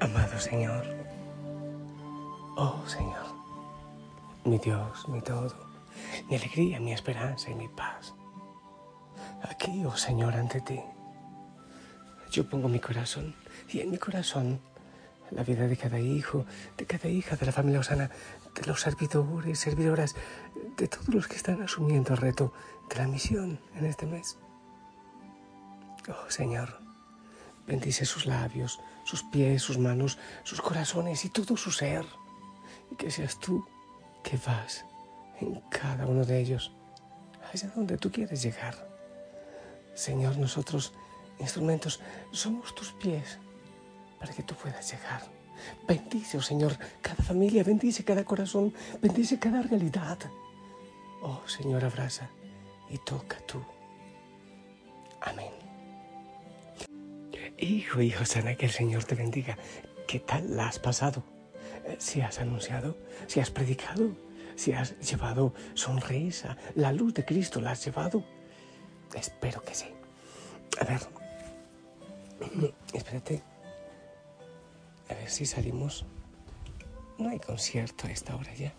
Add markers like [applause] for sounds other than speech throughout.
Amado Señor, oh Señor, mi Dios, mi todo, mi alegría, mi esperanza y mi paz. Aquí, oh Señor, ante ti, yo pongo mi corazón y en mi corazón la vida de cada hijo, de cada hija de la familia Osana, de los servidores, servidoras, de todos los que están asumiendo el reto de la misión en este mes. Oh Señor, bendice sus labios, sus pies, sus manos, sus corazones y todo su ser. Y que seas tú que vas en cada uno de ellos, allá donde tú quieres llegar. Señor, nosotros, instrumentos, somos tus pies para que tú puedas llegar. Bendice, oh Señor, cada familia, bendice cada corazón, bendice cada realidad. Oh Señor, abraza y toca tú. Amén. Hijo, hijo sana, que el Señor te bendiga. ¿Qué tal la has pasado? Eh, si has anunciado, si has predicado, si has llevado sonrisa, la luz de Cristo la has llevado. Espero que sí. A ver, [clears throat] espérate. A ver si salimos. No hay concierto a esta hora ya.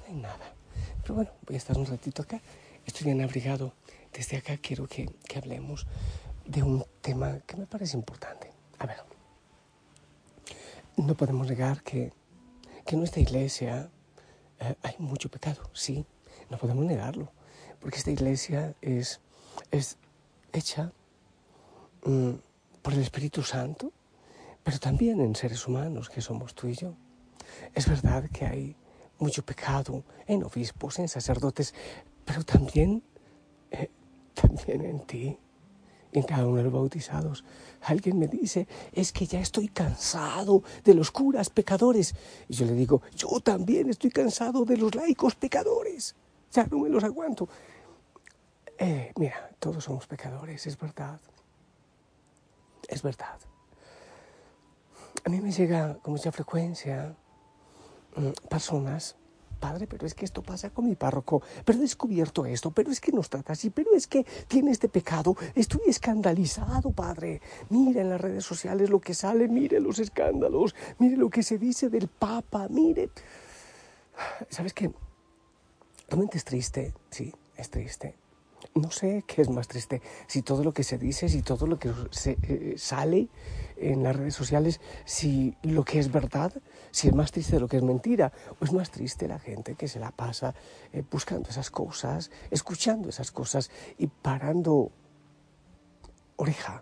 No hay nada. Pero bueno, voy a estar un ratito acá. Estoy bien abrigado. Desde acá quiero que, que hablemos de un tema que me parece importante. A ver, no podemos negar que, que en nuestra iglesia eh, hay mucho pecado, sí, no podemos negarlo, porque esta iglesia es, es hecha mm, por el Espíritu Santo, pero también en seres humanos que somos tú y yo. Es verdad que hay mucho pecado en obispos, en sacerdotes, pero también, eh, también en ti en cada uno de los bautizados. Alguien me dice, es que ya estoy cansado de los curas pecadores. Y yo le digo, yo también estoy cansado de los laicos pecadores. Ya no me los aguanto. Eh, mira, todos somos pecadores, es verdad. Es verdad. A mí me llega con mucha frecuencia mm, personas Padre, pero es que esto pasa con mi párroco, pero he descubierto esto, pero es que nos trata así, pero es que tiene este pecado, estoy escandalizado, Padre. Mire en las redes sociales lo que sale, mire los escándalos, mire lo que se dice del Papa, mire. ¿Sabes qué? Realmente es triste, sí, es triste. No sé qué es más triste, si todo lo que se dice, si todo lo que se, eh, sale en las redes sociales, si lo que es verdad, si es más triste lo que es mentira, o es más triste la gente que se la pasa eh, buscando esas cosas, escuchando esas cosas y parando oreja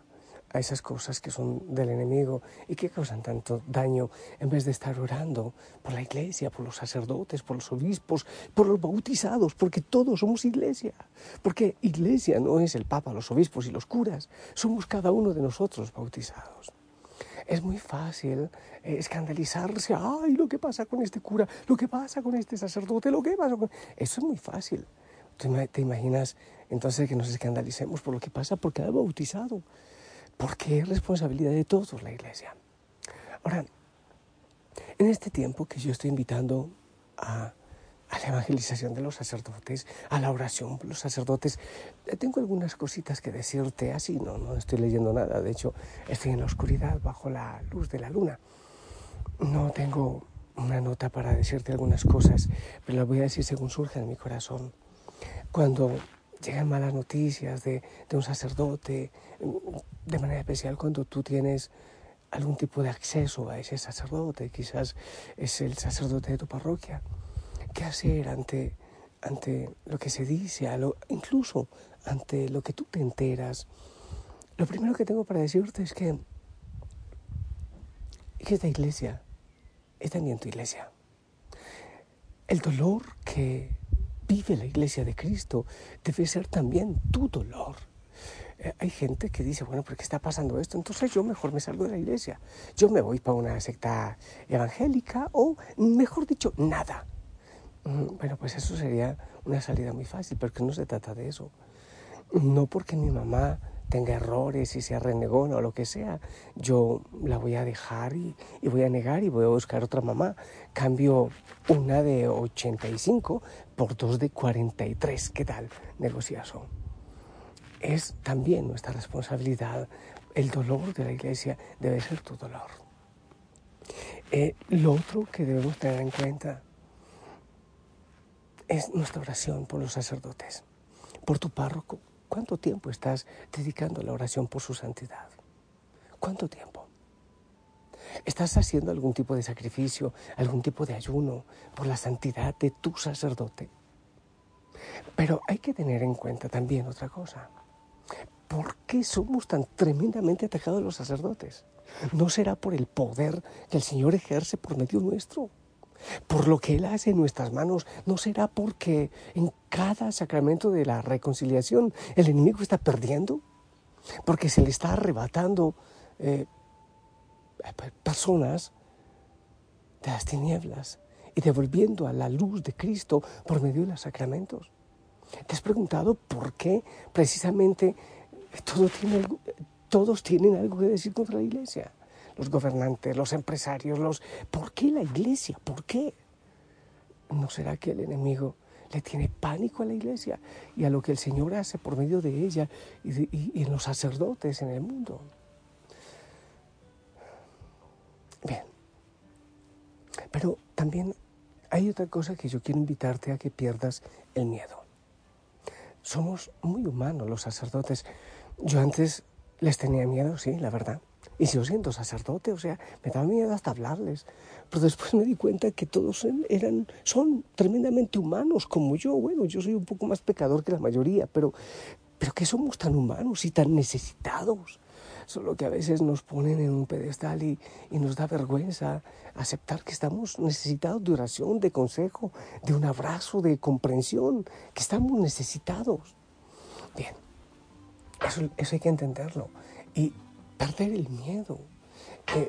a esas cosas que son del enemigo y que causan tanto daño en vez de estar orando por la iglesia, por los sacerdotes, por los obispos, por los bautizados, porque todos somos iglesia. Porque iglesia no es el papa, los obispos y los curas, somos cada uno de nosotros bautizados. Es muy fácil eh, escandalizarse, ay, lo que pasa con este cura, lo que pasa con este sacerdote, lo que pasa con... Eso es muy fácil. ¿Te imaginas entonces que nos escandalicemos por lo que pasa por cada bautizado? Porque es responsabilidad de todos la iglesia. Ahora, en este tiempo que yo estoy invitando a, la evangelización de los sacerdotes, a la oración por los sacerdotes, eh, tengo algunas cositas que decirte así, no, no estoy leyendo nada, de hecho estoy en la oscuridad bajo la luz de la luna. No tengo una nota para decirte algunas cosas, pero las voy a decir según surge en mi corazón. Cuando llegan malas noticias de, un sacerdote, de manera especial cuando tú tienes algún tipo de acceso a ese sacerdote, quizás es el sacerdote de tu parroquia. ¿Qué hacer ante, ante lo que se dice, incluso ante lo que tú te enteras? Lo primero que tengo para decirte es que, que esta iglesia es también tu iglesia. El dolor que vive la iglesia de Cristo debe ser también tu dolor. Eh, hay gente que dice, bueno, ¿por qué está pasando esto? Entonces yo mejor me salgo de la iglesia. Yo me voy para una secta evangélica o, mejor dicho, nada. Mm, bueno, pues eso sería una salida muy fácil, pero que no se trata de eso. No porque mi mamá tenga errores y sea renegona o lo que sea, yo la voy a dejar y, voy a negar y voy a buscar otra mamá. Cambio una de 85 por dos de 43. ¿Qué tal? Negociazo. Es también nuestra responsabilidad. El dolor de la iglesia debe ser tu dolor. Eh, lo otro que debemos tener en cuenta es nuestra oración por los sacerdotes, por tu párroco. ¿Cuánto tiempo estás dedicando a la oración por su santidad? ¿Cuánto tiempo? ¿Estás haciendo algún tipo de sacrificio, algún tipo de ayuno por la santidad de tu sacerdote? Pero hay que tener en cuenta también otra cosa. ¿Por qué somos tan tremendamente atacados los sacerdotes? ¿No será por el poder que el Señor ejerce por medio nuestro? Por lo que Él hace en nuestras manos, ¿no será porque en cada sacramento de la reconciliación el enemigo está perdiendo? Porque se le está arrebatando eh, personas de las tinieblas y devolviendo a la luz de Cristo por medio de los sacramentos. ¿Te has preguntado por qué precisamente todos tienen algo que decir contra la iglesia? Los gobernantes, los empresarios, los... ¿Por qué la iglesia? ¿Por qué? ¿No será que el enemigo le tiene pánico a la iglesia y a lo que el Señor hace por medio de ella y, en los sacerdotes en el mundo? Bien. Pero también hay otra cosa que yo quiero invitarte a que pierdas el miedo. Somos muy humanos los sacerdotes. Yo antes les tenía miedo, sí, la verdad. Y sigo siendo sacerdote, o sea, me daba miedo hasta hablarles. Pero después me di cuenta que todos eran, son tremendamente humanos como yo. Bueno, yo soy un poco más pecador que la mayoría, pero, pero que somos tan humanos y tan necesitados. Solo que a veces nos ponen en un pedestal y, y nos da vergüenza aceptar que estamos necesitados de oración, de consejo, de un abrazo, de comprensión, que estamos necesitados. Bien, eso, eso hay que entenderlo. Y perder el miedo.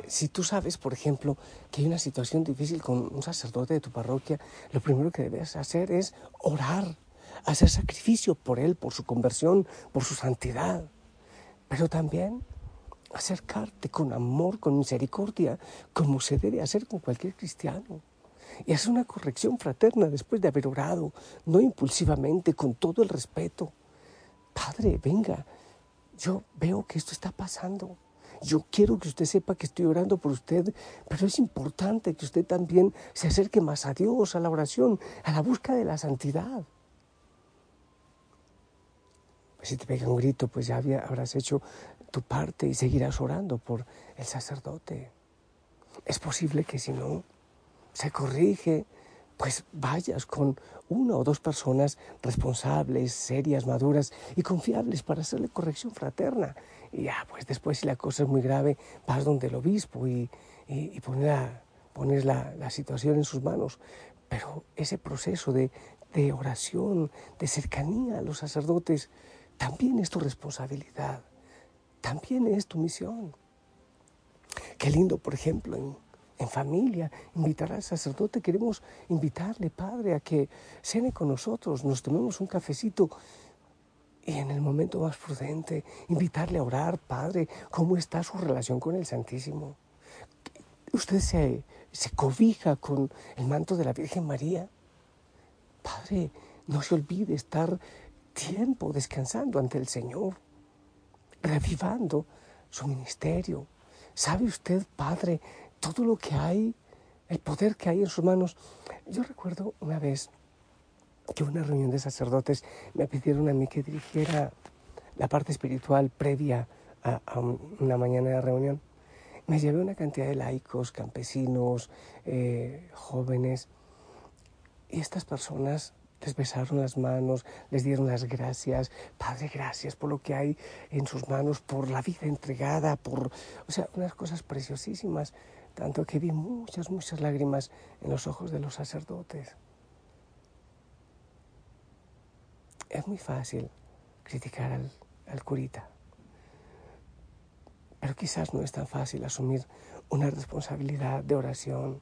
si tú sabes, por ejemplo, que hay una situación difícil con un sacerdote de tu parroquia, lo primero que debes hacer es orar, hacer sacrificio por él, por su conversión, por su santidad. Pero también acercarte con amor, con misericordia, como se debe hacer con cualquier cristiano. Y hacer una corrección fraterna después de haber orado, no impulsivamente, con todo el respeto. Padre, venga, yo veo que esto está pasando. Yo quiero que usted sepa que estoy orando por usted, pero es importante que usted también se acerque más a Dios, a la oración, a la búsqueda de la santidad. si te pega un grito, pues ya habrás hecho tu parte y seguirás orando por el sacerdote. Es posible que si no se corrige, pues vayas con una o dos personas responsables, serias, maduras y confiables para hacerle corrección fraterna. Y ya, pues después si la cosa es muy grave, vas donde el obispo y, y, pones, la, la, situación en sus manos. Pero ese proceso de, de oración, de cercanía a los sacerdotes, también es tu responsabilidad, también es tu misión. Qué lindo, por ejemplo, en, en familia, invitar al sacerdote. Queremos invitarle, Padre, a que cene con nosotros, nos tomemos un cafecito y en el momento más prudente, invitarle a orar, Padre, ¿cómo está su relación con el Santísimo? ¿Usted se, se cobija con el manto de la Virgen María? Padre, no se olvide estar tiempo descansando ante el Señor, revivando su ministerio. ¿Sabe usted, Padre, todo lo que hay, el poder que hay en sus manos. Yo recuerdo una vez que una reunión de sacerdotes me pidieron a mí que dirigiera la parte espiritual previa a, una mañana de reunión. Me llevé una cantidad de laicos, campesinos, eh, jóvenes, y estas personas les besaron las manos, les dieron las gracias. Padre, gracias por lo que hay en sus manos, por la vida entregada, por, o sea, unas cosas preciosísimas tanto que vi muchas, muchas lágrimas en los ojos de los sacerdotes. Es muy fácil criticar al, curita, pero quizás no es tan fácil asumir una responsabilidad de oración,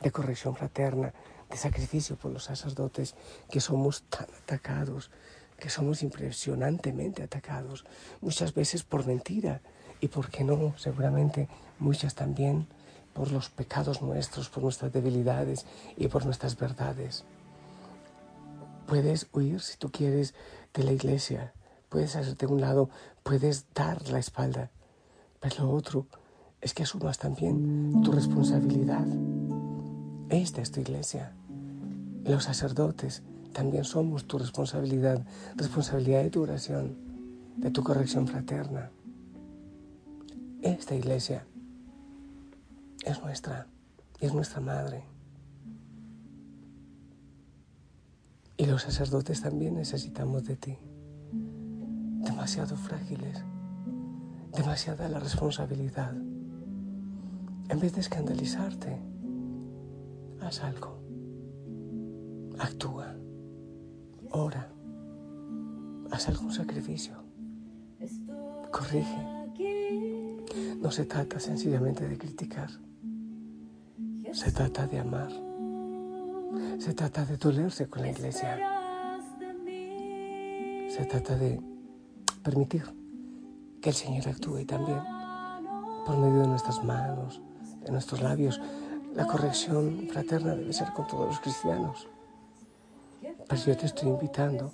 de corrección fraterna, de sacrificio por los sacerdotes que somos tan atacados, que somos impresionantemente atacados, muchas veces por mentira y, ¿por qué no? Seguramente muchas también por los pecados nuestros, por nuestras debilidades y por nuestras verdades. Puedes huir si tú quieres de la iglesia, puedes hacerte un lado, puedes dar la espalda, pero lo otro es que asumas también tu responsabilidad. Esta es tu iglesia. Los sacerdotes también somos tu responsabilidad, responsabilidad de tu oración, de tu corrección fraterna. Esta iglesia es nuestra, es nuestra madre. Y los sacerdotes también necesitamos de ti. Demasiado frágiles, demasiada la responsabilidad. En vez de escandalizarte, haz algo. Actúa. Ora. Haz algún sacrificio. Corrige. No se trata sencillamente de criticar. Se trata de amar. Se trata de dolerse con la iglesia. Se trata de permitir que el Señor actúe también por medio de nuestras manos, de nuestros labios. La corrección fraterna debe ser con todos los cristianos. Pero yo te estoy invitando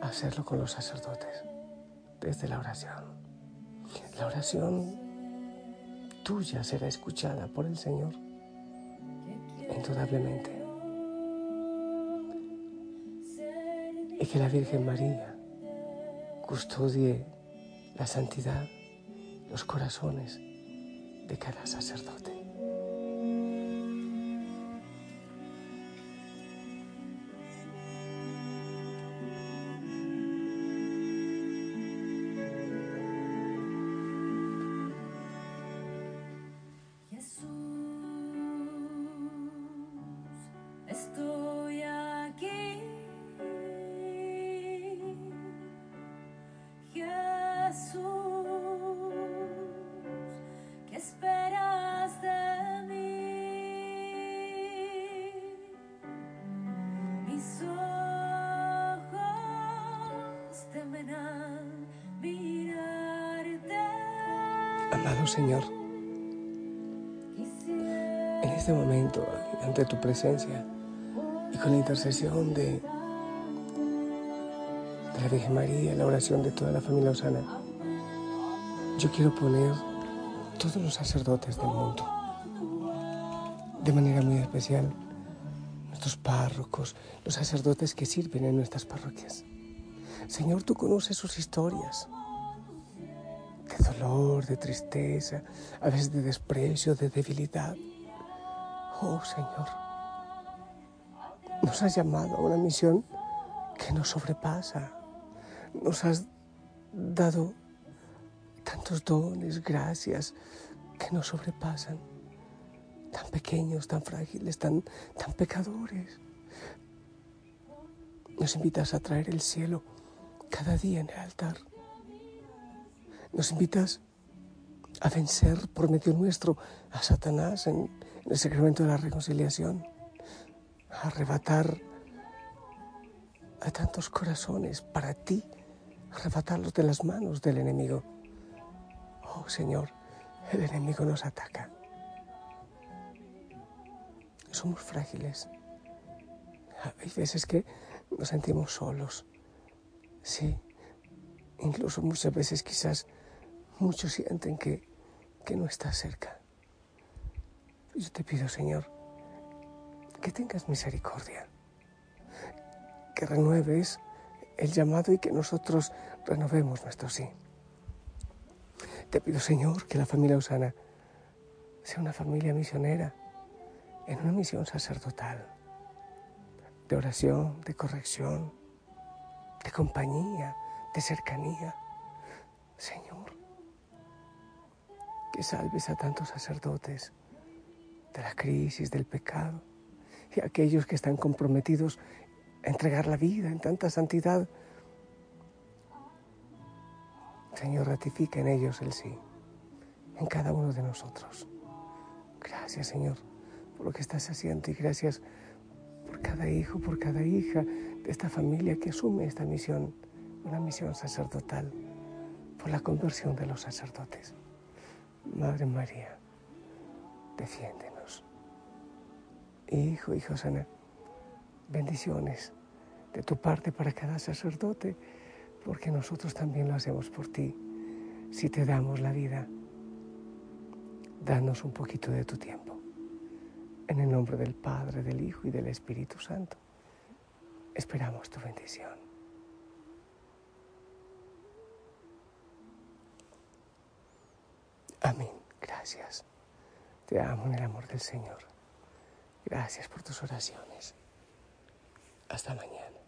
a hacerlo con los sacerdotes, desde la oración. La oración tuya será escuchada por el Señor, indudablemente. Y que la Virgen María custodie la santidad, los corazones de cada sacerdote. Amado Señor, en este momento, ante tu presencia y con la intercesión de, la Virgen María, la oración de toda la familia Osana, yo quiero poner todos los sacerdotes del mundo, de manera muy especial. Nuestros párrocos, los sacerdotes que sirven en nuestras parroquias. Señor, tú conoces sus historias de dolor, de tristeza, a veces de desprecio, de debilidad. Oh Señor, nos has llamado a una misión que nos sobrepasa. Nos has dado tantos dones, gracias, que nos sobrepasan. Tan pequeños, tan frágiles, tan, tan pecadores. Nos invitas a traer el cielo cada día en el altar. Nos invitas a vencer por medio nuestro a Satanás en, el sacramento de la reconciliación, a arrebatar a tantos corazones para ti, arrebatarlos de las manos del enemigo. Oh Señor, el enemigo nos ataca. Somos frágiles. Hay veces que nos sentimos solos. Sí, incluso muchas veces quizás Muchos sienten que, que no estás cerca. Yo te pido, Señor, que tengas misericordia, que renueves el llamado y que nosotros renovemos nuestro sí. Te pido, Señor, que la familia Usana sea una familia misionera en una misión sacerdotal, de oración, de corrección, de compañía, de cercanía. Señor, que salves a tantos sacerdotes de la crisis, del pecado, y a aquellos que están comprometidos a entregar la vida en tanta santidad. Señor, ratifica en ellos el sí, en cada uno de nosotros. Gracias, Señor, por lo que estás haciendo y gracias por cada hijo, por cada hija de esta familia que asume esta misión, una misión sacerdotal, por la conversión de los sacerdotes. Madre María, defiéndenos. Hijo, hijo sana, bendiciones de tu parte para cada sacerdote, porque nosotros también lo hacemos por ti, si te damos la vida. danos un poquito de tu tiempo. En el nombre del Padre, del Hijo y del Espíritu Santo, esperamos tu bendición. Amén. Gracias. Te amo en el amor del Señor. Gracias por tus oraciones. Hasta mañana.